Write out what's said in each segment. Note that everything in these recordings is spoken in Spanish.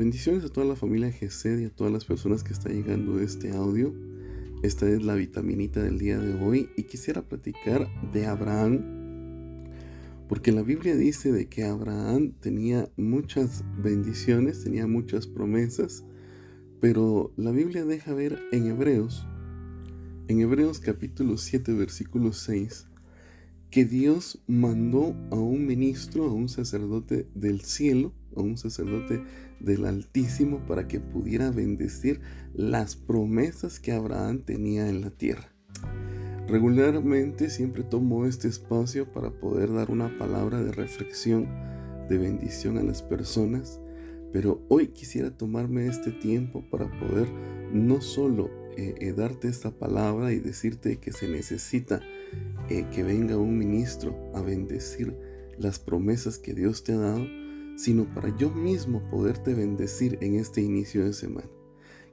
Bendiciones a toda la familia GESED y a todas las personas que están llegando a este audio. Esta es la vitaminita del día de hoy y quisiera platicar de Abraham. Porque la Biblia dice de que Abraham tenía muchas bendiciones, tenía muchas promesas, pero la Biblia deja ver en Hebreos, en Hebreos capítulo 7 versículo 6, que Dios mandó a un ministro, a un sacerdote del cielo, un sacerdote del Altísimo para que pudiera bendecir las promesas que Abraham tenía en la tierra. Regularmente siempre tomo este espacio para poder dar una palabra de reflexión, de bendición a las personas, pero hoy quisiera tomarme este tiempo para poder no solo eh, eh, darte esta palabra y decirte que se necesita eh, que venga un ministro a bendecir las promesas que Dios te ha dado, sino para yo mismo poderte bendecir en este inicio de semana.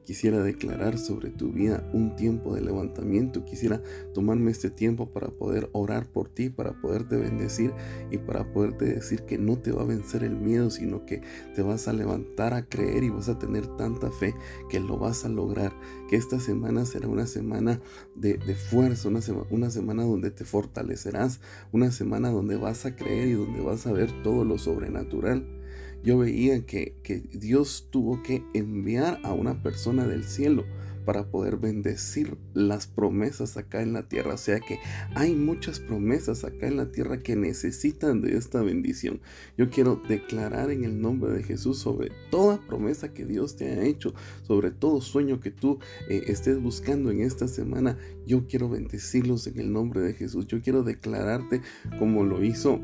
Quisiera declarar sobre tu vida un tiempo de levantamiento. Quisiera tomarme este tiempo para poder orar por ti, para poderte bendecir y para poderte decir que no te va a vencer el miedo, sino que te vas a levantar a creer y vas a tener tanta fe que lo vas a lograr. Que esta semana será una semana de, fuerza, una, una semana donde te fortalecerás, una semana donde vas a creer y donde vas a ver todo lo sobrenatural yo veía que, Dios tuvo que enviar a una persona del cielo para poder bendecir las promesas acá en la tierra. O sea que hay muchas promesas acá en la tierra que necesitan de esta bendición. Yo quiero declarar en el nombre de Jesús sobre toda promesa que Dios te ha hecho, sobre todo sueño que tú eh, estés buscando en esta semana. Yo quiero bendecirlos en el nombre de Jesús. Yo quiero declararte como lo hizo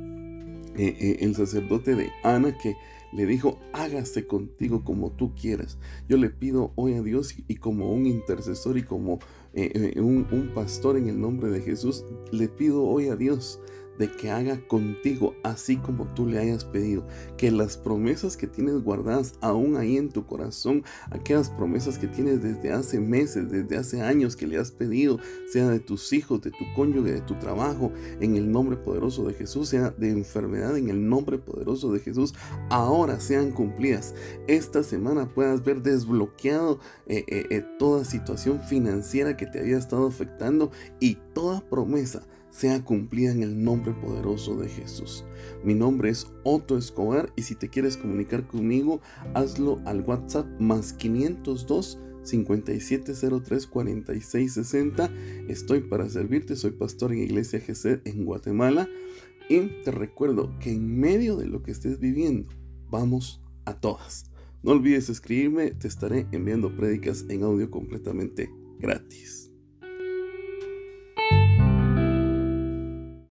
eh, eh, el sacerdote de Ana que le dijo, hágase contigo como tú quieras. Yo le pido hoy a Dios y como un intercesor y como eh, un, un pastor en el nombre de Jesús, le pido hoy a Dios de que haga contigo así como tú le hayas pedido. Que las promesas que tienes guardadas aún ahí en tu corazón, aquellas promesas que tienes desde hace meses, desde hace años que le has pedido, sea de tus hijos, de tu cónyuge, de tu trabajo, en el nombre poderoso de Jesús, sea de enfermedad, en el nombre poderoso de Jesús, ahora sean cumplidas. Esta semana puedas ver desbloqueado eh, eh, eh, toda situación financiera que te había estado afectando y toda promesa sea cumplida en el nombre poderoso de Jesús. Mi nombre es Otto Escobar y si te quieres comunicar conmigo, hazlo al WhatsApp más 502 5703 4660. Estoy para servirte, soy pastor en Iglesia GC en Guatemala y te recuerdo que en medio de lo que estés viviendo, vamos a todas. No olvides escribirme, te estaré enviando prédicas en audio completamente gratis.